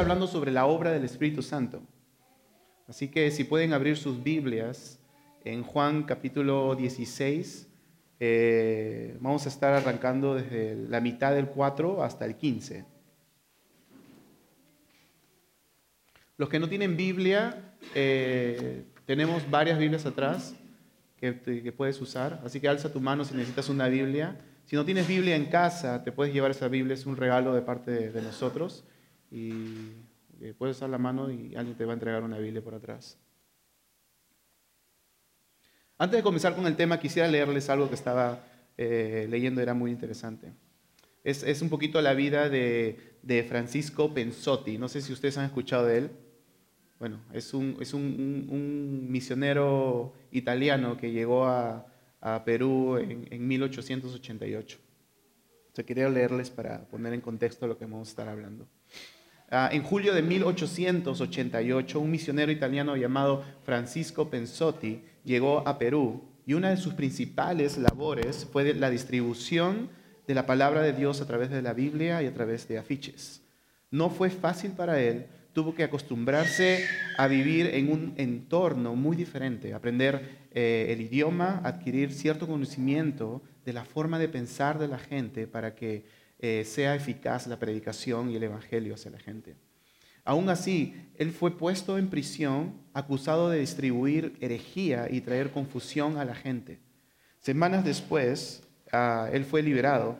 hablando sobre la obra del Espíritu Santo. Así que si pueden abrir sus Biblias en Juan capítulo 16, eh, vamos a estar arrancando desde la mitad del 4 hasta el 15. Los que no tienen Biblia, eh, tenemos varias Biblias atrás que, puedes usar, así que alza tu mano si necesitas una Biblia. Si no tienes Biblia en casa, te puedes llevar esa Biblia, es un regalo de parte de nosotros y eh, puedes usar la mano y alguien te va a entregar una Biblia por atrás. Antes de comenzar con el tema, quisiera leerles algo que estaba eh, leyendo, era muy interesante. Es, un poquito la vida de, Francisco Pensotti. No sé si ustedes han escuchado de él. Bueno, es un, es un, misionero italiano que llegó a, Perú en, en 1888. O sea, quería leerles para poner en contexto lo que vamos a estar hablando. Ah, en julio de 1888, un misionero italiano llamado Francisco Pensotti llegó a Perú y una de sus principales labores fue la distribución de la palabra de Dios a través de la Biblia y a través de afiches. No fue fácil para él, tuvo que acostumbrarse a vivir en un entorno muy diferente, aprender eh, el idioma, adquirir cierto conocimiento de la forma de pensar de la gente para que eh, sea eficaz la predicación y el evangelio hacia la gente. Aún así, él fue puesto en prisión acusado de distribuir herejía y traer confusión a la gente. Semanas después, ah, él fue liberado.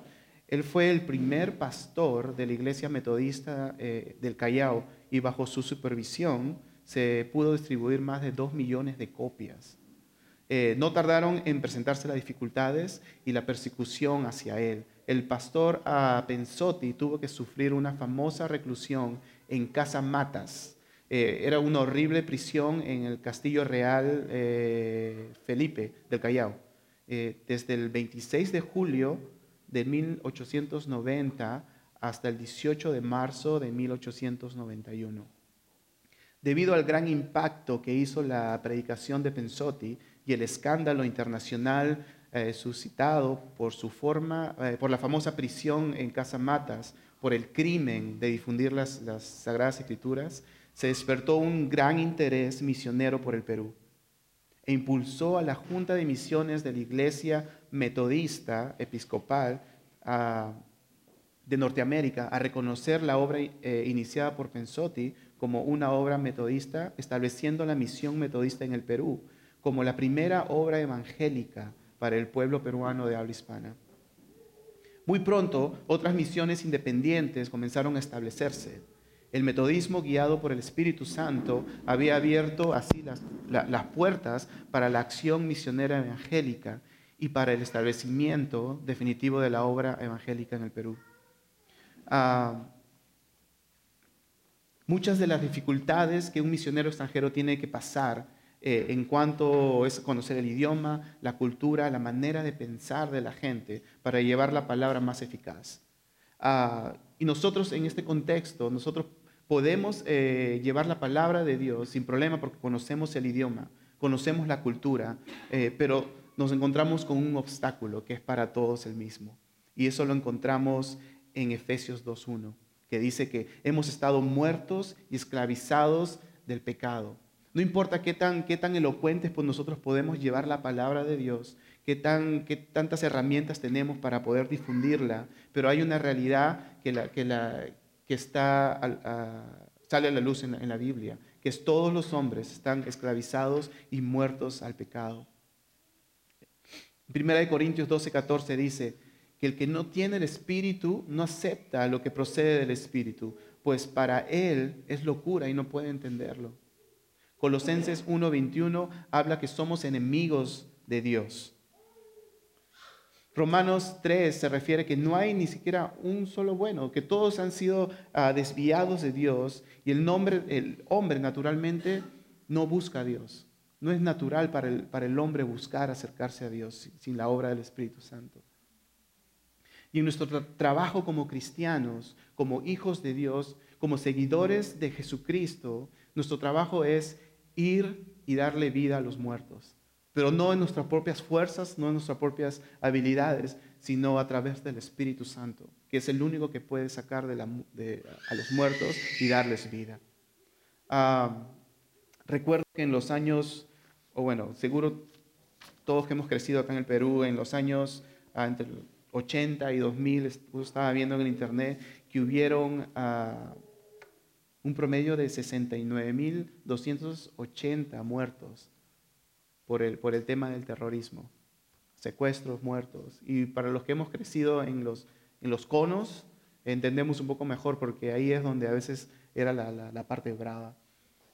Él fue el primer pastor de la iglesia metodista eh, del Callao y bajo su supervisión se pudo distribuir más de dos millones de copias. Eh, no tardaron en presentarse las dificultades y la persecución hacia él el pastor ah, Pensotti tuvo que sufrir una famosa reclusión en Casa Matas. Eh, era una horrible prisión en el Castillo Real eh, Felipe del Callao. Eh, desde el 26 de julio de 1890 hasta el 18 de marzo de 1891. Debido al gran impacto que hizo la predicación de Pensotti y el escándalo internacional eh, suscitado por su forma, eh, por la famosa prisión en Casa Matas, por el crimen de difundir las, las Sagradas Escrituras, se despertó un gran interés misionero por el Perú e impulsó a la Junta de Misiones de la Iglesia Metodista Episcopal de Norteamérica a reconocer la obra eh, iniciada por Pensotti como una obra metodista, estableciendo la misión metodista en el Perú como la primera obra evangélica para el pueblo peruano de habla hispana. Muy pronto, otras misiones independientes comenzaron a establecerse. El metodismo guiado por el Espíritu Santo había abierto así las, puertas para la acción misionera evangélica y para el establecimiento definitivo de la obra evangélica en el Perú. Ah, muchas de las dificultades que un misionero extranjero tiene que pasar eh, en cuanto es conocer el idioma, la cultura, la manera de pensar de la gente para llevar la palabra más eficaz. Ah, y nosotros en este contexto, nosotros podemos eh, llevar la palabra de Dios sin problema porque conocemos el idioma, conocemos la cultura, eh, pero nos encontramos con un obstáculo que es para todos el mismo. Y eso lo encontramos en Efesios 2.1, que dice que hemos estado muertos y esclavizados del pecado no importa qué tan, qué tan elocuentes pues nosotros podemos llevar la palabra de Dios, qué, tan, qué tantas herramientas tenemos para poder difundirla, pero hay una realidad que, la, que, la, que está sale a la luz en la, Biblia, que es todos los hombres están esclavizados y muertos al pecado. Primera de Corintios 12, 14 dice que el que no tiene el Espíritu no acepta lo que procede del Espíritu, pues para él es locura y no puede entenderlo Colosenses 1:21 habla que somos enemigos de Dios. Romanos 3 se refiere que no hay ni siquiera un solo bueno, que todos han sido ah, desviados de Dios y el, nombre, el hombre naturalmente no busca a Dios. No es natural para el, para el hombre buscar acercarse a Dios sin la obra del Espíritu Santo. Y en nuestro trabajo como cristianos, como hijos de Dios, como seguidores de Jesucristo, nuestro trabajo es ir y darle vida a los muertos. Pero no en nuestras propias fuerzas, no en nuestras propias habilidades, sino a través del Espíritu Santo, que es el único que puede sacar a los muertos y darles vida. Ah, recuerdo que en los años, o bueno, seguro todos que hemos crecido acá en el Perú, en los años ah, entre 80 y 2000, estaba viendo en el internet que hubieron ah, un promedio de 69.280 muertos por el, por el tema del terrorismo, secuestros, muertos. Y para los que hemos crecido en los, en los conos, entendemos un poco mejor porque ahí es donde a veces era la, la, parte brava.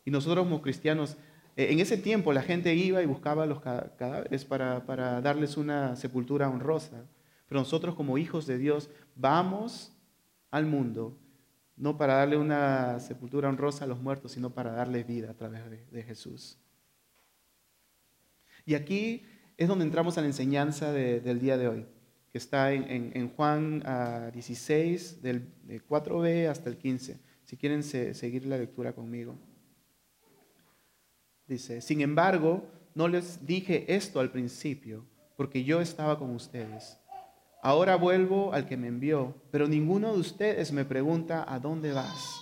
Y nosotros como cristianos, eh, en ese tiempo la gente iba y buscaba los cadáveres para, para darles una sepultura honrosa. Pero nosotros como hijos de Dios vamos al mundo no para darle una sepultura honrosa a los muertos, sino para darle vida a través de, Jesús. Y aquí es donde entramos a la enseñanza del día de hoy, que está en, Juan 16, del, 4b hasta el 15. Si quieren seguir la lectura conmigo. Dice, sin embargo, no les dije esto al principio, porque yo estaba con ustedes Ahora vuelvo al que me envió, pero ninguno de ustedes me pregunta a dónde vas.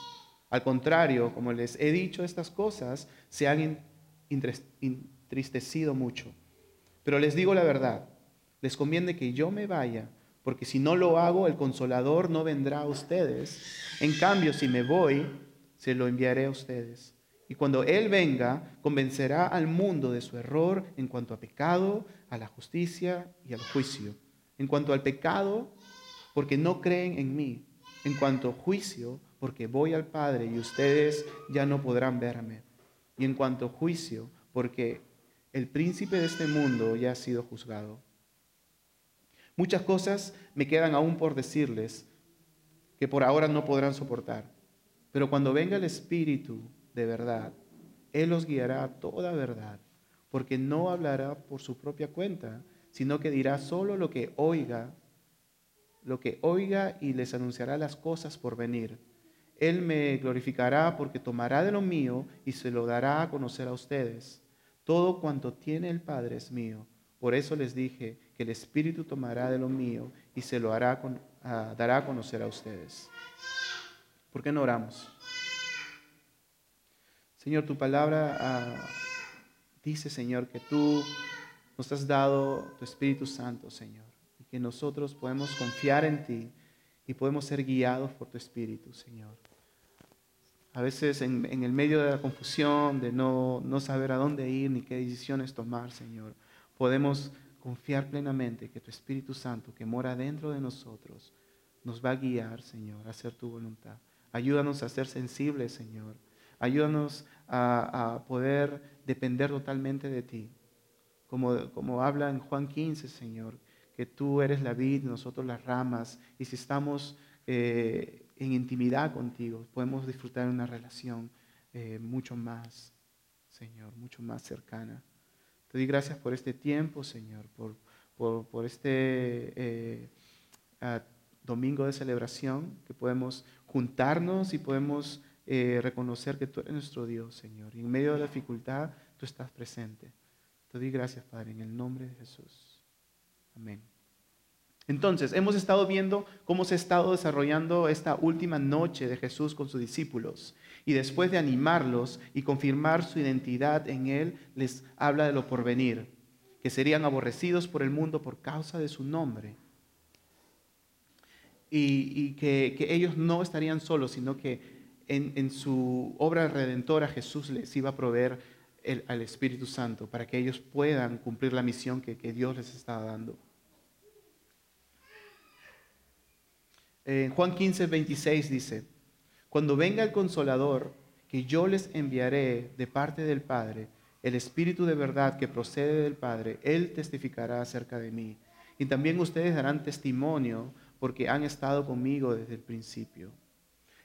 Al contrario, como les he dicho estas cosas, se han entristecido mucho. Pero les digo la verdad, les conviene que yo me vaya, porque si no lo hago, el consolador no vendrá a ustedes. En cambio, si me voy, se lo enviaré a ustedes. Y cuando Él venga, convencerá al mundo de su error en cuanto a pecado, a la justicia y al juicio en cuanto al pecado, porque no creen en mí. En cuanto a juicio, porque voy al Padre y ustedes ya no podrán verme. Y en cuanto a juicio, porque el príncipe de este mundo ya ha sido juzgado. Muchas cosas me quedan aún por decirles que por ahora no podrán soportar. Pero cuando venga el Espíritu de verdad, Él los guiará a toda verdad, porque no hablará por su propia cuenta sino que dirá solo lo que oiga, lo que oiga y les anunciará las cosas por venir. Él me glorificará porque tomará de lo mío y se lo dará a conocer a ustedes. Todo cuanto tiene el Padre es mío. Por eso les dije que el Espíritu tomará de lo mío y se lo hará dará a conocer a ustedes. ¿Por qué no oramos? Señor, tu palabra ah, dice, Señor, que tú nos has dado tu Espíritu Santo, Señor, y que nosotros podemos confiar en ti y podemos ser guiados por tu Espíritu, Señor. A veces en, el medio de la confusión, de no, no saber a dónde ir ni qué decisiones tomar, Señor, podemos confiar plenamente que tu Espíritu Santo que mora dentro de nosotros nos va a guiar, Señor, a hacer tu voluntad. Ayúdanos a ser sensibles, Señor. Ayúdanos a, a poder depender totalmente de ti como, habla en Juan 15, Señor, que tú eres la vid, nosotros las ramas, y si estamos eh, en intimidad contigo, podemos disfrutar una relación eh, mucho más, Señor, mucho más cercana. Te doy gracias por este tiempo, Señor, por, por, este eh, domingo de celebración, que podemos juntarnos y podemos reconocer que tú eres nuestro Dios, Señor. Y en medio de la dificultad, tú estás presente. Te doy gracias, Padre, en el nombre de Jesús. Amén. Entonces, hemos estado viendo cómo se ha estado desarrollando esta última noche de Jesús con sus discípulos. Y después de animarlos y confirmar su identidad en Él, les habla de lo porvenir, que serían aborrecidos por el mundo por causa de su nombre. Y, que, ellos no estarían solos, sino que en, en su obra redentora Jesús les iba a proveer al Espíritu Santo para que ellos puedan cumplir la misión que, Dios les está dando. En Juan 15, 26 dice, cuando venga el consolador que yo les enviaré de parte del Padre, el Espíritu de verdad que procede del Padre, Él testificará acerca de mí. Y también ustedes darán testimonio porque han estado conmigo desde el principio.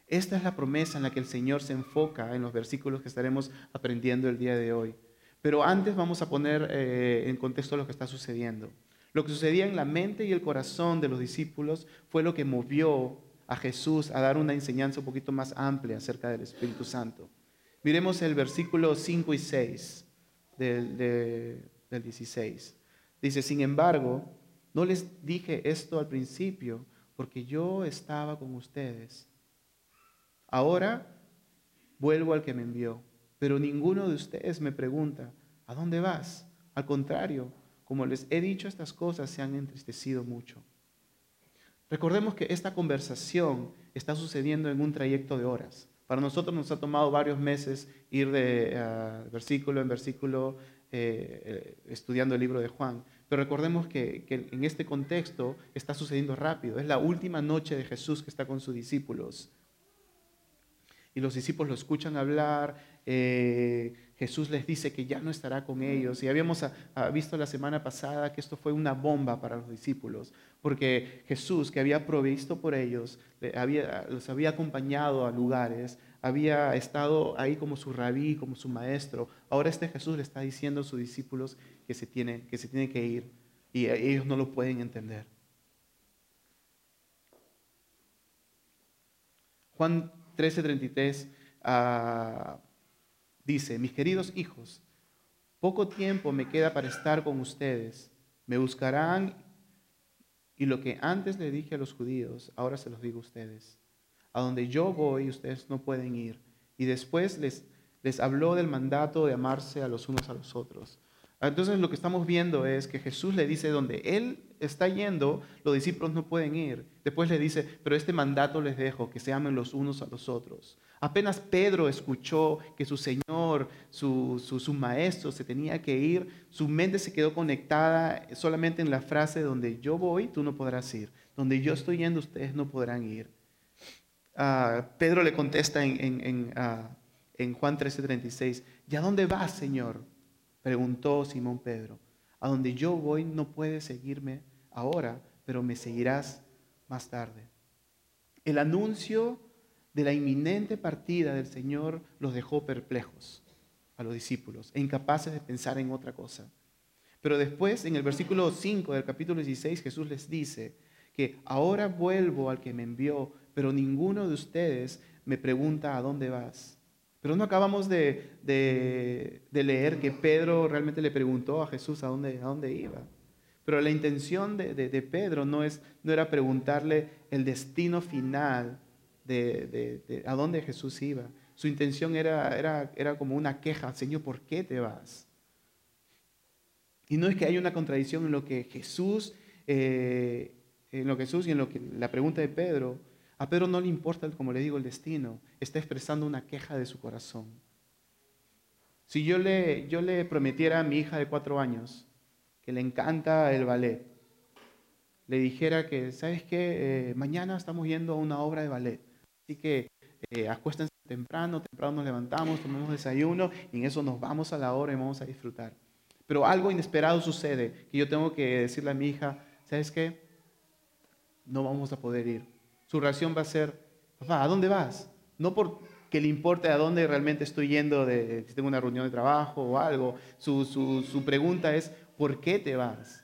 Esta es la promesa en la que el Señor se enfoca en los versículos que estaremos aprendiendo el día de hoy. Pero antes vamos a poner eh, en contexto lo que está sucediendo. Lo que sucedía en la mente y el corazón de los discípulos fue lo que movió a Jesús a dar una enseñanza un poquito más amplia acerca del Espíritu Santo. Miremos el versículo 5 y 6 del, del 16. Dice, sin embargo, no les dije esto al principio porque yo estaba con ustedes. Ahora vuelvo al que me envió, pero ninguno de ustedes me pregunta, ¿a dónde vas? Al contrario, como les he dicho estas cosas, se han entristecido mucho. Recordemos que esta conversación está sucediendo en un trayecto de horas. Para nosotros nos ha tomado varios meses ir de ah, versículo en versículo eh, eh, estudiando el libro de Juan. Pero recordemos que, en este contexto está sucediendo rápido. Es la última noche de Jesús que está con sus discípulos. Y los discípulos lo escuchan hablar. Eh, Jesús les dice que ya no estará con ellos. Y habíamos visto la semana pasada que esto fue una bomba para los discípulos, porque Jesús, que había provisto por ellos, los había acompañado a lugares, había estado ahí como su rabí, como su maestro. Ahora este Jesús le está diciendo a sus discípulos que se tiene que, ir y ellos no lo pueden entender. Juan 13:33 Dice, mis queridos hijos, poco tiempo me queda para estar con ustedes. Me buscarán y lo que antes le dije a los judíos, ahora se los digo a ustedes. A donde yo voy, ustedes no pueden ir. Y después les, les habló del mandato de amarse a los unos a los otros. Entonces lo que estamos viendo es que Jesús le dice, donde Él está yendo, los discípulos no pueden ir. Después le dice, pero este mandato les dejo, que se amen los unos a los otros. Apenas Pedro escuchó que su Señor, su, su, maestro, se tenía que ir, su mente se quedó conectada solamente en la frase donde yo voy, tú no podrás ir. Donde yo estoy yendo, ustedes no podrán ir. Ah, Pedro le contesta en, en, en, uh, en Juan 13:36, ¿y a dónde vas, Señor? Preguntó Simón Pedro. A donde yo voy no puedes seguirme ahora, pero me seguirás más tarde. El anuncio de la inminente partida del Señor los dejó perplejos a los discípulos e incapaces de pensar en otra cosa. Pero después, en el versículo 5 del capítulo 16, Jesús les dice que ahora vuelvo al que me envió, pero ninguno de ustedes me pregunta a dónde vas. Pero no acabamos de, leer que Pedro realmente le preguntó a Jesús a dónde, a dónde iba. Pero la intención de, Pedro no, es, no era preguntarle el destino final de, a dónde Jesús iba. Su intención era, era, era como una queja, Señor, ¿por qué te vas? Y no es que haya una contradicción en lo que Jesús, eh, en lo que Jesús y en lo que la pregunta de Pedro. A Pedro no le importa, como le digo, el destino. Está expresando una queja de su corazón. Si yo le, yo le prometiera a mi hija de cuatro años le encanta el ballet, le dijera que, ¿sabes qué? Eh, mañana estamos yendo a una obra de ballet. Así que eh, acuéstense temprano, temprano nos levantamos, tomamos desayuno y en eso nos vamos a la hora y vamos a disfrutar. Pero algo inesperado sucede que yo tengo que decirle a mi hija, ¿sabes qué? No vamos a poder ir. Su reacción va a ser, papá, ¿a dónde vas? No porque le importe a dónde realmente estoy yendo, de, si tengo una reunión de trabajo o algo. Su, su, su pregunta es, ¿por qué te vas?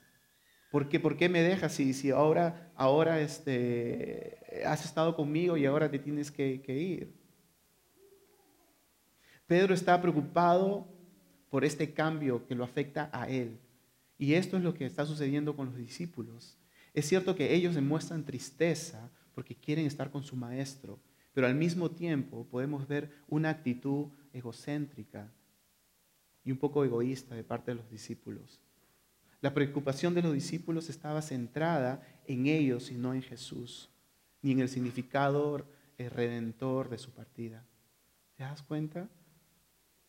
¿Por qué, ¿Por qué me dejas si, si ahora, ahora este, has estado conmigo y ahora te tienes que, que ir? Pedro está preocupado por este cambio que lo afecta a él. Y esto es lo que está sucediendo con los discípulos. Es cierto que ellos demuestran tristeza porque quieren estar con su maestro, pero al mismo tiempo podemos ver una actitud egocéntrica y un poco egoísta de parte de los discípulos. La preocupación de los discípulos estaba centrada en ellos y no en Jesús, ni en el significado redentor de su partida. ¿Te das cuenta?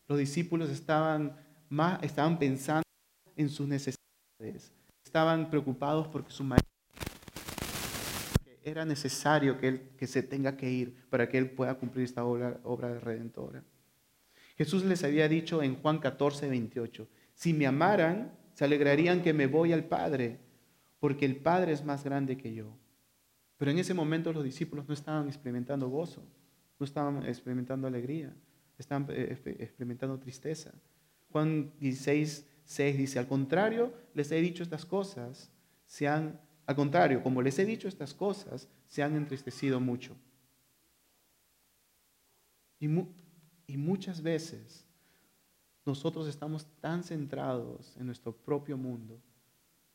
Los discípulos estaban, más, estaban pensando en sus necesidades, estaban preocupados porque su maestro era necesario que, él, que se tenga que ir para que él pueda cumplir esta obra, obra de redentora. Jesús les había dicho en Juan 14, 28, si me amaran, se alegrarían que me voy al Padre, porque el Padre es más grande que yo. Pero en ese momento los discípulos no estaban experimentando gozo, no estaban experimentando alegría, estaban eh, experimentando tristeza. Juan 16, 6 dice, al contrario, les he dicho estas cosas, se han, al contrario, como les he dicho estas cosas, se han entristecido mucho. Y, y muchas veces nosotros estamos tan centrados en nuestro propio mundo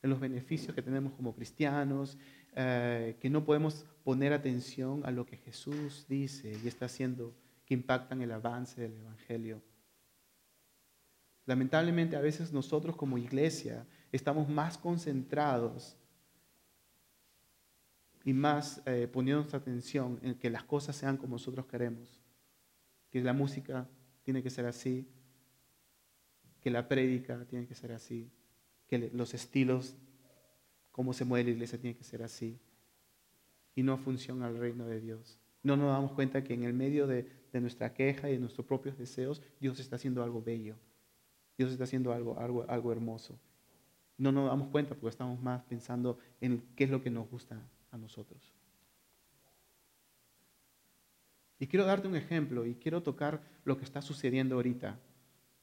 en los beneficios que tenemos como cristianos, eh, que no podemos poner atención a lo que Jesús dice y está haciendo que impactan el avance del Evangelio. Lamentablemente a veces nosotros como iglesia estamos más concentrados y más eh, poniendo nuestra atención en que las cosas sean como nosotros queremos, que la música tiene que ser así, que la prédica tiene que ser así, que los estilos, cómo se mueve la iglesia tiene que ser así, y no funciona el reino de Dios. No nos damos cuenta que en el medio de, de nuestra queja y de nuestros propios deseos, Dios está haciendo algo bello. Dios está haciendo algo, algo, algo hermoso. No nos damos cuenta porque estamos más pensando en qué es lo que nos gusta a nosotros. Y quiero darte un ejemplo y quiero tocar lo que está sucediendo ahorita.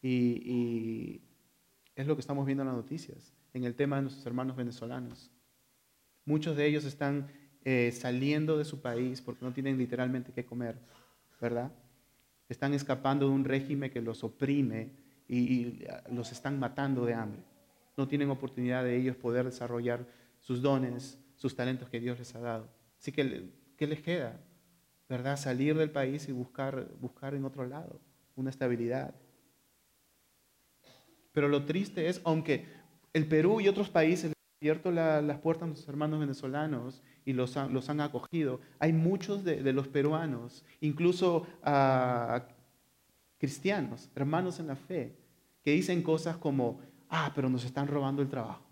Y, es lo que estamos viendo en las noticias, en el tema de nuestros hermanos venezolanos. Muchos de ellos están eh, saliendo de su país porque no tienen literalmente qué comer, ¿verdad? Están escapando de un régimen que los oprime y, los están matando de hambre. No tienen oportunidad de ellos poder desarrollar sus dones, sus talentos que Dios les ha dado. Así que, ¿qué les queda? ¿Verdad? Salir del país y buscar, buscar en otro lado una estabilidad. Pero lo triste es, aunque el Perú y otros países abierto las puertas a nuestros hermanos venezolanos y los han, acogido, hay muchos de, los peruanos, incluso a cristianos, hermanos en la fe, que dicen cosas como, ah, pero nos están robando el trabajo.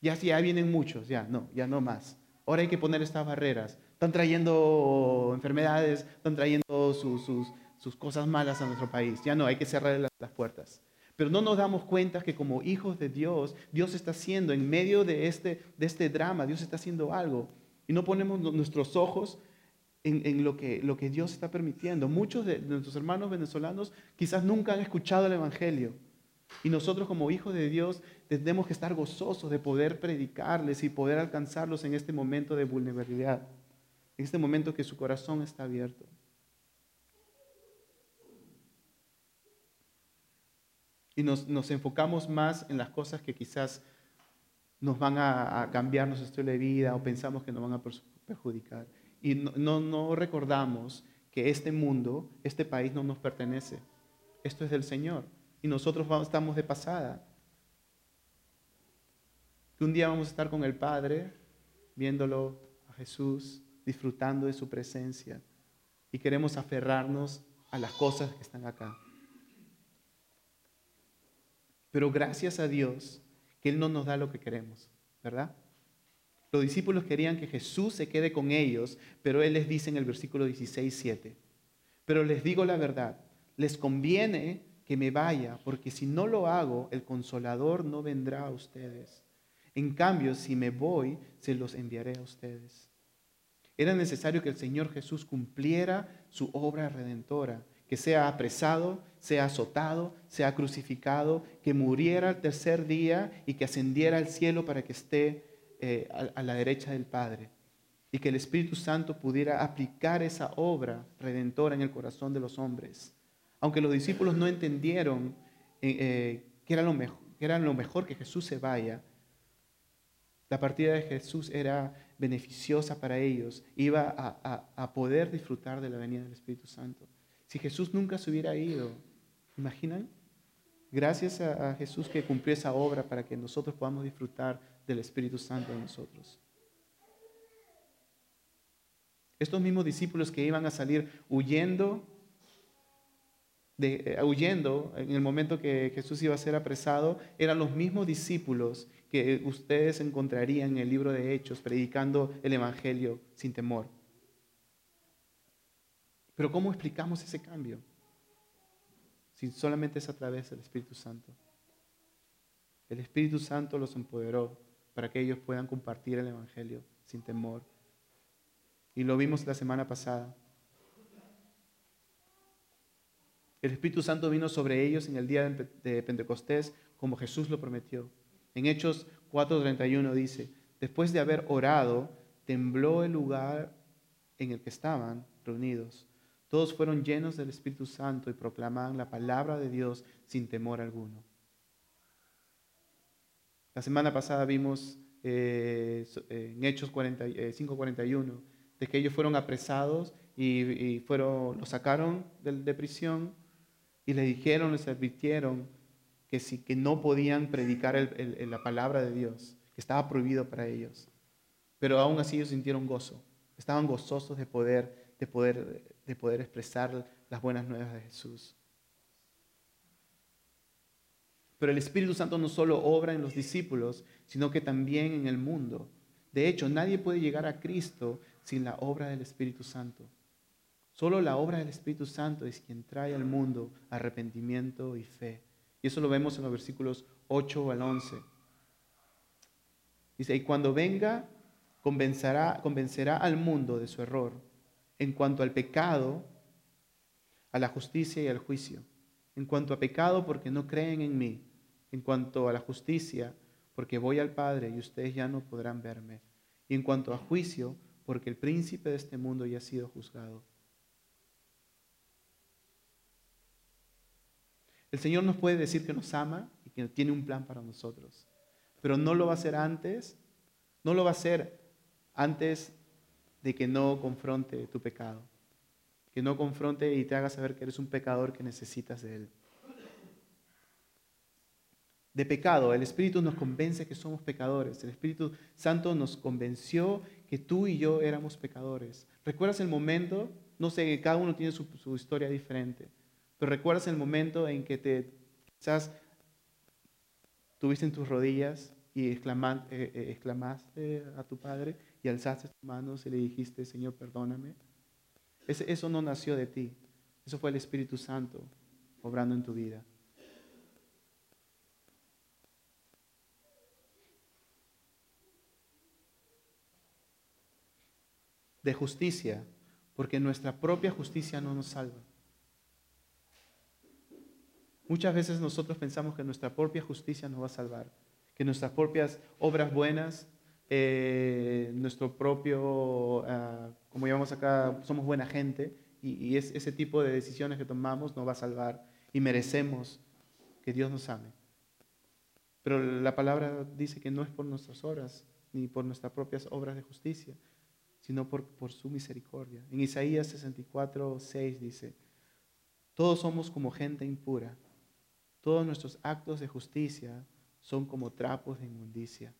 Ya, ya vienen muchos, ya no, ya no más. Ahora hay que poner estas barreras. Están trayendo enfermedades, están trayendo sus, cosas malas a nuestro país. Ya no, hay que cerrar las puertas. Pero no nos damos cuenta que como hijos de Dios, Dios está haciendo, en medio de este, de este drama, Dios está haciendo algo. Y no ponemos nuestros ojos en, lo, que, lo que Dios está permitiendo. Muchos de nuestros hermanos venezolanos quizás nunca han escuchado el Evangelio. Y nosotros como hijos de Dios tenemos que estar gozosos de poder predicarles y poder alcanzarlos en este momento de vulnerabilidad, en este momento que su corazón está abierto. Y nos, nos enfocamos más en las cosas que quizás nos van a, cambiar nuestro estilo de vida o pensamos que nos van a perjudicar y no, no, recordamos que este mundo, este país no nos pertenece. Esto es del Señor. Y nosotros estamos de pasada. Que un día vamos a estar con el Padre, viéndolo a Jesús, disfrutando de su presencia. Y queremos aferrarnos a las cosas que están acá. Pero gracias a Dios que Él no nos da lo que queremos, ¿verdad? Los discípulos querían que Jesús se quede con ellos, pero Él les dice en el versículo 16, 7, pero les digo la verdad, les conviene que me vaya, porque si no lo hago, el consolador no vendrá a ustedes. En cambio, si me voy, se los enviaré a ustedes. Era necesario que el Señor Jesús cumpliera su obra redentora, que sea apresado, sea azotado, sea crucificado, que muriera al tercer día y que ascendiera al cielo para que esté eh, a, la derecha del Padre y que el Espíritu Santo pudiera aplicar esa obra redentora en el corazón de los hombres. Aunque los discípulos no entendieron eh, eh, que, era lo mejor, que era lo mejor que Jesús se vaya, la partida de Jesús era beneficiosa para ellos, iba a, poder disfrutar de la venida del Espíritu Santo. Si Jesús nunca se hubiera ido, ¿imaginan? Gracias a, Jesús que cumplió esa obra para que nosotros podamos disfrutar del Espíritu Santo en nosotros. Estos mismos discípulos que iban a salir huyendo, de, eh, huyendo en el momento que Jesús iba a ser apresado, eran los mismos discípulos que ustedes encontrarían en el libro de Hechos predicando el Evangelio sin temor. Pero ¿cómo explicamos ese cambio? Si solamente es a través del Espíritu Santo. El Espíritu Santo los empoderó para que ellos puedan compartir el Evangelio sin temor. Y lo vimos la semana pasada. El Espíritu Santo vino sobre ellos en el día de Pentecostés como Jesús lo prometió. En Hechos 4:31 dice, después de haber orado, tembló el lugar en el que estaban reunidos. Todos fueron llenos del Espíritu Santo y proclamaban la palabra de Dios sin temor alguno. La semana pasada vimos eh, en Hechos 5.41 eh, de que ellos fueron apresados y, fueron, los sacaron de, prisión y le dijeron, les advirtieron que, si, que no podían predicar la palabra de Dios, que estaba prohibido para ellos. Pero aún así ellos sintieron gozo, estaban gozosos de poder, de poder, de poder expresar las buenas nuevas de Jesús. Pero el Espíritu Santo no solo obra en los discípulos, sino que también en el mundo. De hecho, nadie puede llegar a Cristo sin la obra del Espíritu Santo. Solo la obra del Espíritu Santo es quien trae al mundo arrepentimiento y fe. Y eso lo vemos en los versículos 8 al 11. Dice, y cuando venga, convencerá, convencerá al mundo de su error en cuanto al pecado, a la justicia y al juicio. En cuanto a pecado, porque no creen en mí. En cuanto a la justicia, porque voy al Padre y ustedes ya no podrán verme. Y en cuanto a juicio, porque el príncipe de este mundo ya ha sido juzgado. El Señor nos puede decir que nos ama y que tiene un plan para nosotros, pero no lo va a hacer antes, no lo va a hacer antes de que no confronte tu pecado, que no confronte y te haga saber que eres un pecador que necesitas de Él. De pecado, el Espíritu nos convence que somos pecadores, el Espíritu Santo nos convenció que tú y yo éramos pecadores. ¿Recuerdas el momento? No sé, cada uno tiene su, historia diferente. Pero recuerdas el momento en que te quizás tuviste en tus rodillas y eh, eh, exclamaste a tu padre y alzaste tus manos y le dijiste, Señor, perdóname. eso no nació de ti. Eso fue el Espíritu Santo obrando en tu vida. De justicia, porque nuestra propia justicia no nos salva. Muchas veces nosotros pensamos que nuestra propia justicia nos va a salvar, que nuestras propias obras buenas, eh, nuestro propio, ah, como llamamos acá, somos buena gente, y, es, ese tipo de decisiones que tomamos nos va a salvar y merecemos que Dios nos ame. Pero la palabra dice que no es por nuestras obras, ni por nuestras propias obras de justicia, sino por, por su misericordia. En Isaías 64, 6 dice, todos somos como gente impura todos nuestros actos de justicia son como trapos de inmundicia.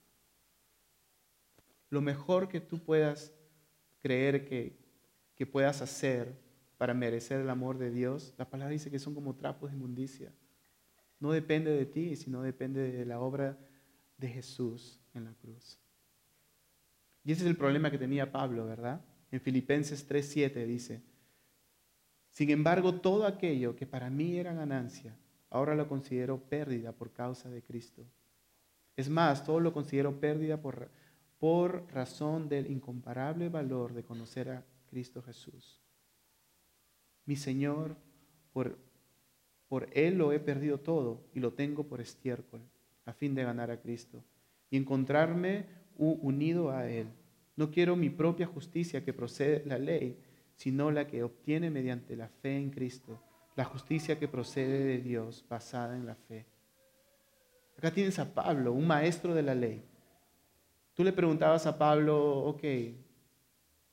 Lo mejor que tú puedas creer que, que puedas hacer para merecer el amor de Dios, la palabra dice que son como trapos de inmundicia. No depende de ti, sino depende de la obra de Jesús en la cruz. Y ese es el problema que tenía Pablo, ¿verdad? En Filipenses 3:7 dice, sin embargo, todo aquello que para mí era ganancia, ahora lo considero pérdida por causa de Cristo. Es más, todo lo considero pérdida por, por razón del incomparable valor de conocer a Cristo Jesús. Mi Señor, por, por Él lo he perdido todo y lo tengo por estiércol, a fin de ganar a Cristo y encontrarme unido a Él. No quiero mi propia justicia que procede de la ley, sino la que obtiene mediante la fe en Cristo la justicia que procede de Dios basada en la fe. Acá tienes a Pablo, un maestro de la ley. Tú le preguntabas a Pablo, ok,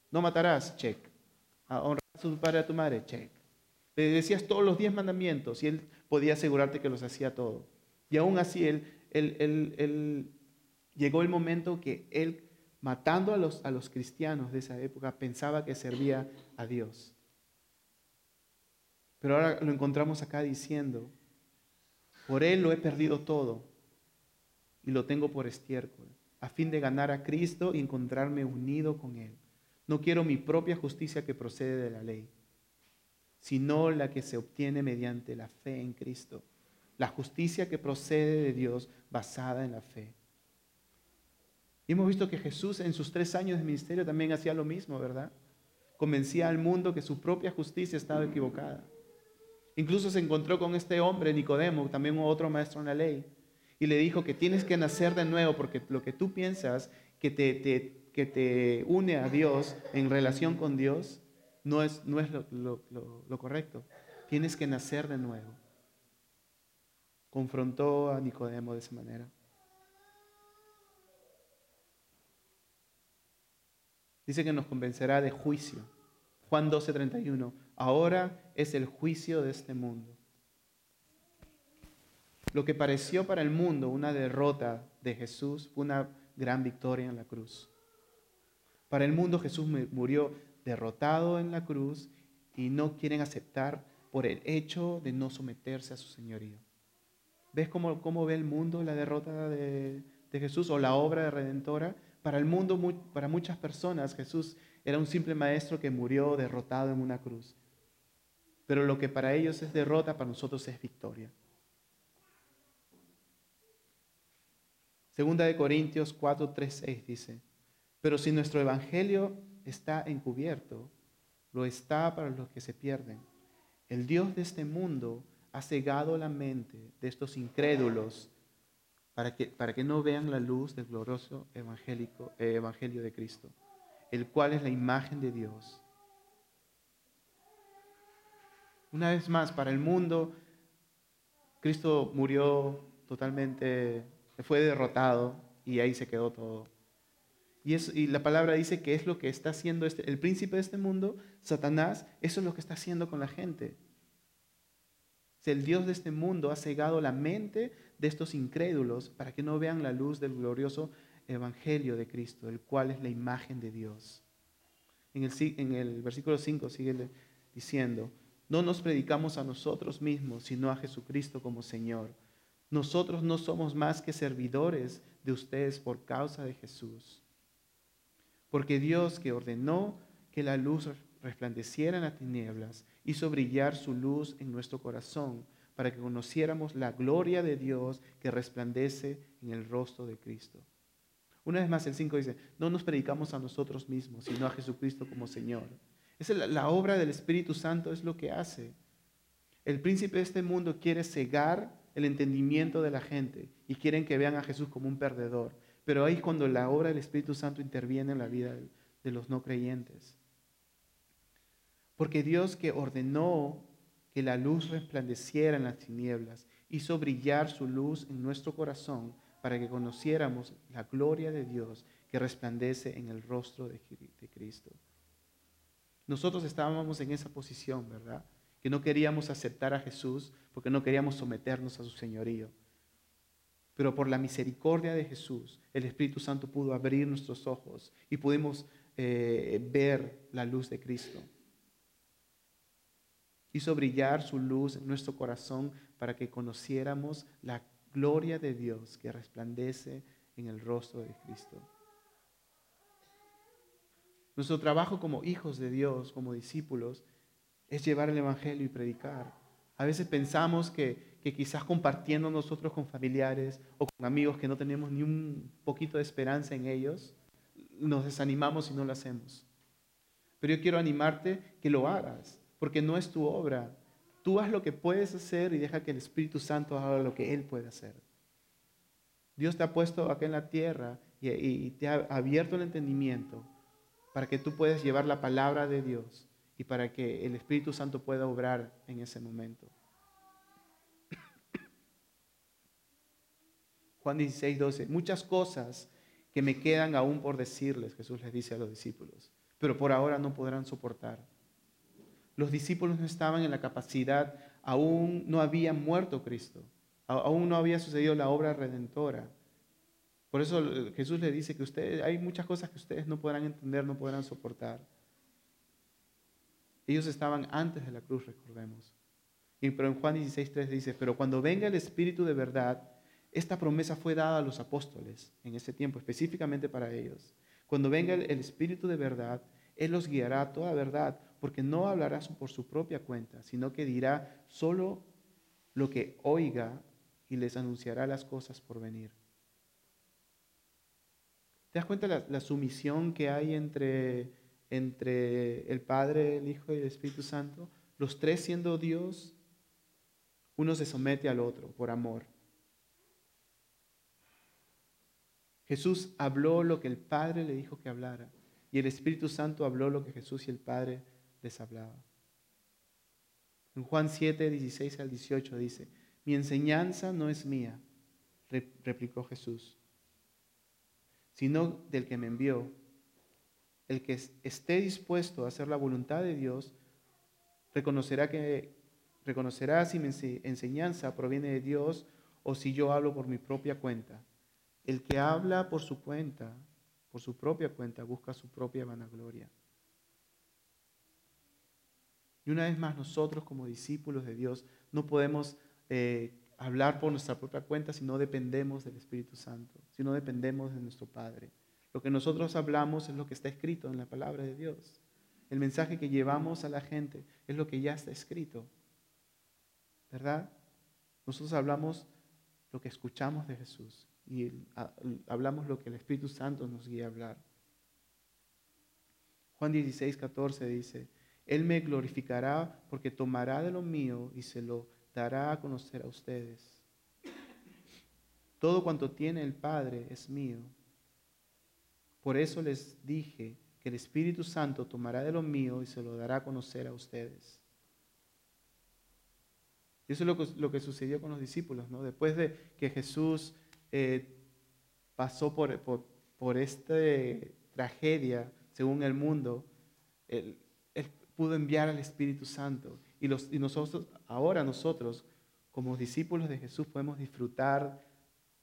no matarás, check. Honrar a tu padre y a tu madre, check. Le decías todos los diez mandamientos y él podía asegurarte que los hacía todo. Y aún así, él, él, llegó el momento que él, matando a los, a los cristianos de esa época, pensaba que servía a Dios. Pero ahora lo encontramos acá diciendo, por Él lo he perdido todo y lo tengo por estiércol, a fin de ganar a Cristo y encontrarme unido con Él. No quiero mi propia justicia que procede de la ley, sino la que se obtiene mediante la fe en Cristo, la justicia que procede de Dios basada en la fe. Y hemos visto que Jesús en sus tres años de ministerio también hacía lo mismo, ¿verdad? Convencía al mundo que su propia justicia estaba equivocada. Incluso se encontró con este hombre, Nicodemo, también otro maestro en la ley, y le dijo que tienes que nacer de nuevo porque lo que tú piensas que te, que te une a Dios en relación con Dios no es, no es lo, lo, lo, lo correcto. Tienes que nacer de nuevo. Confrontó a Nicodemo de esa manera. Dice que nos convencerá de juicio. Juan 12:31. Ahora es el juicio de este mundo. Lo que pareció para el mundo una derrota de Jesús fue una gran victoria en la cruz. Para el mundo Jesús murió derrotado en la cruz y no quieren aceptar por el hecho de no someterse a su señorío. ¿Ves cómo, cómo ve el mundo la derrota de, de Jesús o la obra de redentora? Para el mundo, para muchas personas, Jesús era un simple maestro que murió derrotado en una cruz. Pero lo que para ellos es derrota, para nosotros es victoria. Segunda de Corintios 4, 3, 6 dice, pero si nuestro evangelio está encubierto, lo está para los que se pierden. El Dios de este mundo ha cegado la mente de estos incrédulos para que, para que no vean la luz del glorioso evangélico, eh, evangelio de Cristo, el cual es la imagen de Dios. Una vez más, para el mundo, Cristo murió totalmente, fue derrotado y ahí se quedó todo. Y, y, la palabra dice que es lo que está haciendo este, el príncipe de este mundo, Satanás, eso es lo que está haciendo con la gente. El Dios de este mundo ha cegado la mente de estos incrédulos para que no vean la luz del glorioso Evangelio de Cristo, el cual es la imagen de Dios. En el, en el versículo 5 sigue diciendo, no nos predicamos a nosotros mismos, sino a Jesucristo como Señor. Nosotros no somos más que servidores de ustedes por causa de Jesús. Porque Dios que ordenó que la luz resplandeciera en las tinieblas, hizo brillar su luz en nuestro corazón para que conociéramos la gloria de Dios que resplandece en el rostro de Cristo. Una vez más, el 5 dice, no nos predicamos a nosotros mismos, sino a Jesucristo como Señor. Esa es la, la obra del Espíritu Santo, es lo que hace. El príncipe de este mundo quiere cegar el entendimiento de la gente y quieren que vean a Jesús como un perdedor. Pero ahí es cuando la obra del Espíritu Santo interviene en la vida de los no creyentes. Porque Dios que ordenó que la luz resplandeciera en las tinieblas, hizo brillar su luz en nuestro corazón para que conociéramos la gloria de Dios que resplandece en el rostro de, Cristo. Nosotros estábamos en esa posición, ¿verdad? Que no queríamos aceptar a Jesús porque no queríamos someternos a su señorío. Pero por la misericordia de Jesús, el Espíritu Santo pudo abrir nuestros ojos y pudimos eh, ver la luz de Cristo hizo brillar su luz en nuestro corazón para que conociéramos la gloria de Dios que resplandece en el rostro de Cristo. Nuestro trabajo como hijos de Dios, como discípulos, es llevar el Evangelio y predicar. A veces pensamos que, que, quizás compartiendo nosotros con familiares o con amigos que no tenemos ni un poquito de esperanza en ellos, nos desanimamos y no lo hacemos. Pero yo quiero animarte que lo hagas, porque no es tu obra. Tú haz lo que puedes hacer y deja que el Espíritu Santo haga lo que Él puede hacer. Dios te ha puesto acá en la tierra y, te ha abierto el entendimiento para que tú puedas llevar la palabra de Dios y para que el Espíritu Santo pueda obrar en ese momento. Juan 16, 12. Muchas cosas que me quedan aún por decirles, Jesús les dice a los discípulos, pero por ahora no podrán soportar. Los discípulos no estaban en la capacidad, aún no había muerto Cristo, aún no había sucedido la obra redentora. Por eso Jesús le dice que ustedes, hay muchas cosas que ustedes no podrán entender, no podrán soportar. Ellos estaban antes de la cruz, recordemos. Y, pero en Juan 16.3 dice, pero cuando venga el Espíritu de verdad, esta promesa fue dada a los apóstoles en ese tiempo, específicamente para ellos. Cuando venga el Espíritu de verdad, él los guiará a toda verdad, porque no hablará por su propia cuenta, sino que dirá solo lo que oiga y les anunciará las cosas por venir. ¿Te das cuenta la, la sumisión que hay entre, entre el Padre, el Hijo y el Espíritu Santo? Los tres siendo Dios, uno se somete al otro por amor. Jesús habló lo que el Padre le dijo que hablara. Y el Espíritu Santo habló lo que Jesús y el Padre les hablaban. En Juan 7, 16 al 18 dice, mi enseñanza no es mía, replicó Jesús, sino del que me envió. El que esté dispuesto a hacer la voluntad de Dios, reconocerá que reconocerá si mi enseñanza proviene de Dios o si yo hablo por mi propia cuenta. El que habla por su cuenta, por su propia cuenta, busca su propia vanagloria. Y una vez más, nosotros como discípulos de Dios no podemos eh, hablar por nuestra propia cuenta si no dependemos del Espíritu Santo, si no dependemos de nuestro Padre. Lo que nosotros hablamos es lo que está escrito en la palabra de Dios. El mensaje que llevamos a la gente es lo que ya está escrito. ¿Verdad? Nosotros hablamos lo que escuchamos de Jesús y hablamos lo que el Espíritu Santo nos guía a hablar. Juan 16, 14 dice, Él me glorificará porque tomará de lo mío y se lo dará a conocer a ustedes. Todo cuanto tiene el Padre es mío. Por eso les dije que el Espíritu Santo tomará de lo mío y se lo dará a conocer a ustedes. Y eso es lo que, sucedió con los discípulos, ¿no? Después de que Jesús eh, pasó por, por, esta tragedia, según el mundo, él, pudo enviar al Espíritu Santo. Y, los, y nosotros, ahora nosotros, como discípulos de Jesús, podemos disfrutar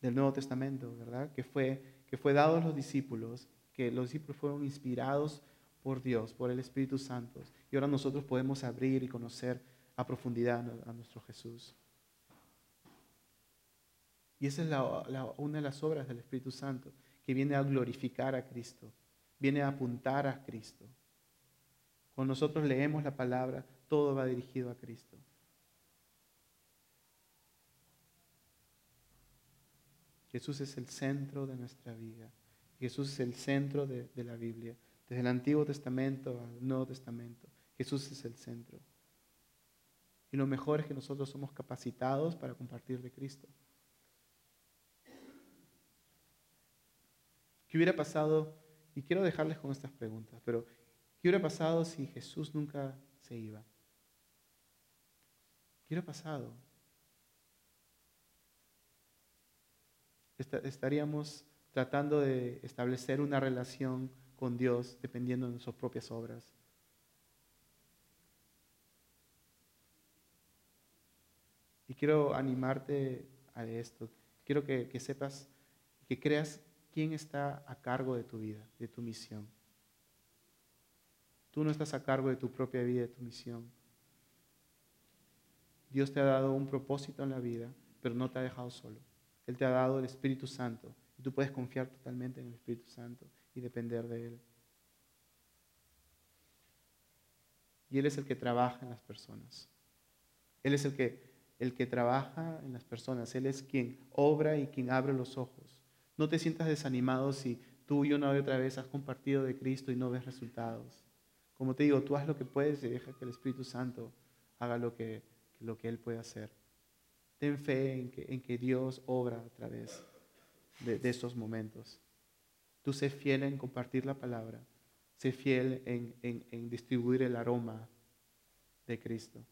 del Nuevo Testamento, ¿verdad? Que fue, que fue dado a los discípulos, que los discípulos fueron inspirados por Dios, por el Espíritu Santo. Y ahora nosotros podemos abrir y conocer a profundidad a nuestro Jesús. Y esa es una de las obras del Espíritu Santo, que viene a glorificar a Cristo, viene a apuntar a Cristo. Cuando nosotros leemos la palabra, todo va dirigido a Cristo. Jesús es el centro de nuestra vida. Jesús es el centro de, la Biblia. Desde el Antiguo Testamento al Nuevo Testamento. Jesús es el centro. Y lo mejor es que nosotros somos capacitados para compartir de Cristo. ¿Qué hubiera pasado? Y quiero dejarles con estas preguntas, pero ¿qué hubiera pasado si Jesús nunca se iba? ¿Qué hubiera pasado? Estaríamos tratando de establecer una relación con Dios dependiendo de nuestras propias obras. Y quiero animarte a esto. Quiero que, sepas, que creas quién está a cargo de tu vida, de tu misión. Tú no estás a cargo de tu propia vida, de tu misión. Dios te ha dado un propósito en la vida, pero no te ha dejado solo. Él te ha dado el Espíritu Santo y tú puedes confiar totalmente en el Espíritu Santo y depender de Él. Y Él es el que trabaja en las personas. Él es el que el que trabaja en las personas. Él es quien obra y quien abre los ojos. No te sientas desanimado si tú y una y otra vez has compartido de Cristo y no ves resultados. Como te digo, tú haz lo que puedes y deja que el Espíritu Santo haga lo que, lo que Él puede hacer. Ten fe en que, en que Dios obra a través de, estos momentos. Tú sé fiel en compartir la palabra. Sé fiel en, en, en distribuir el aroma de Cristo.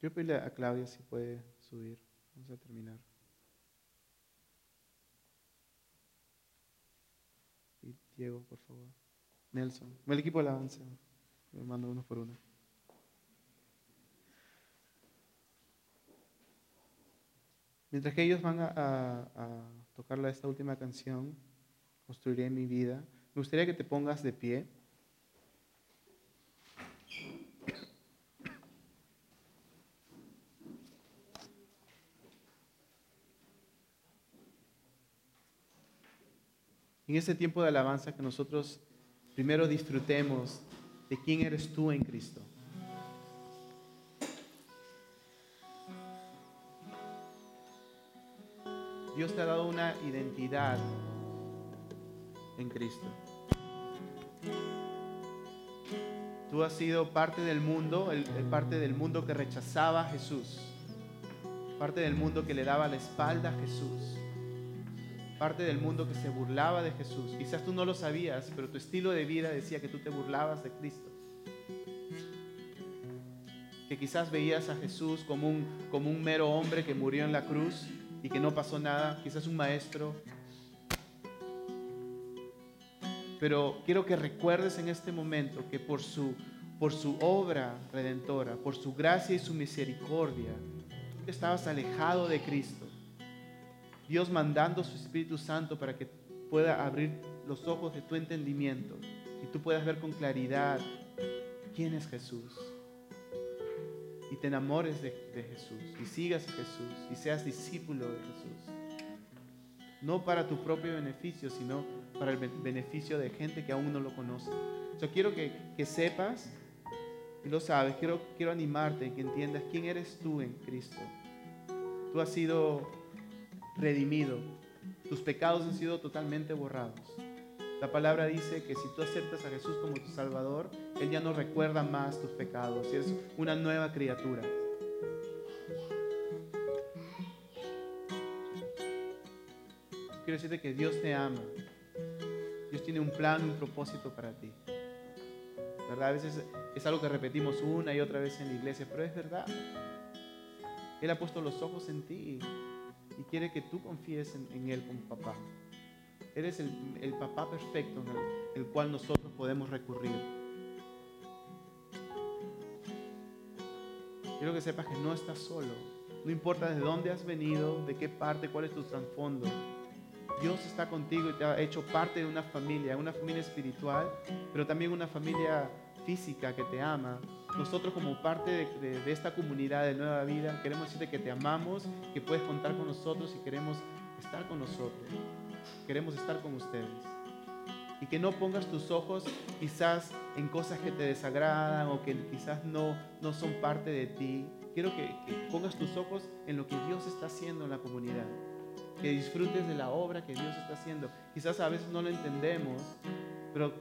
Quiero pedirle a Claudia si puede subir. Vamos a terminar. Y Diego, por favor. Nelson. El equipo de alabanza. Me mando uno por uno. Mientras que ellos van a, a, tocar esta última canción, Construiré mi vida, me gustaría que te pongas de pie. en ese tiempo de alabanza que nosotros primero disfrutemos de quién eres tú en Cristo. Dios te ha dado una identidad en Cristo. Tú has sido parte del mundo, el, parte del mundo que rechazaba a Jesús, parte del mundo que le daba la espalda a Jesús parte del mundo que se burlaba de Jesús. Quizás tú no lo sabías, pero tu estilo de vida decía que tú te burlabas de Cristo. que quizás veías a Jesús como un, como un mero hombre que murió en la cruz y que no pasó nada, quizás un maestro. Pero quiero que recuerdes en este momento que por su, por su obra redentora, por su gracia y su misericordia, estabas alejado de Cristo. Dios mandando su Espíritu Santo para que pueda abrir los ojos de tu entendimiento y tú puedas ver con claridad quién es Jesús. Y te enamores de, Jesús y sigas a Jesús y seas discípulo de Jesús. No para tu propio beneficio, sino para el beneficio de gente que aún no lo conoce. Yo quiero que, que sepas, y lo sabes, quiero, quiero animarte y que entiendas quién eres tú en Cristo. Tú has sido redimido, tus pecados han sido totalmente borrados. La palabra dice que si tú aceptas a Jesús como tu Salvador, Él ya no recuerda más tus pecados y eres una nueva criatura. Quiero decirte que Dios te ama. Dios tiene un plan, un propósito para ti. ¿Verdad? A veces es algo que repetimos una y otra vez en la iglesia, pero es verdad. Él ha puesto los ojos en ti y quiere que tú confíes en, Él como papá. Eres el, papá perfecto en el, cual nosotros podemos recurrir. Quiero que sepas que no estás solo. No importa de dónde has venido, de qué parte, cuál es tu trasfondo. Dios está contigo y te ha hecho parte de una familia, una familia espiritual, pero también una familia física que te ama. Nosotros como parte de, esta comunidad de Nueva Vida queremos decirte que te amamos, que puedes contar con nosotros y queremos estar con nosotros. Queremos estar con ustedes. Y que no pongas tus ojos quizás en cosas que te desagradan o que quizás no, no son parte de ti. Quiero que, que pongas tus ojos en lo que Dios está haciendo en la comunidad. Que disfrutes de la obra que Dios está haciendo. Quizás a veces no lo entendemos, pero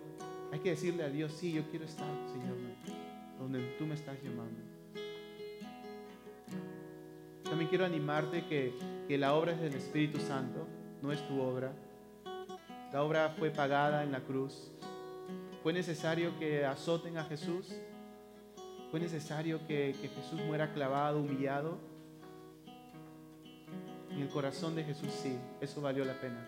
hay que decirle a Dios, sí, yo quiero estar, Señor, donde tú me estás llamando. También quiero animarte que, que la obra es del Espíritu Santo, no es tu obra. La obra fue pagada en la cruz. Fue necesario que azoten a Jesús. Fue necesario que, que Jesús muera clavado, humillado. En el corazón de Jesús sí, eso valió la pena.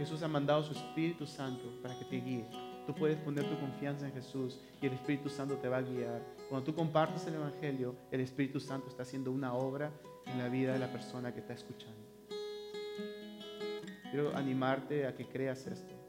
Jesús ha mandado su Espíritu Santo para que te guíe. Tú puedes poner tu confianza en Jesús y el Espíritu Santo te va a guiar. Cuando tú compartes el Evangelio, el Espíritu Santo está haciendo una obra en la vida de la persona que está escuchando. Quiero animarte a que creas esto.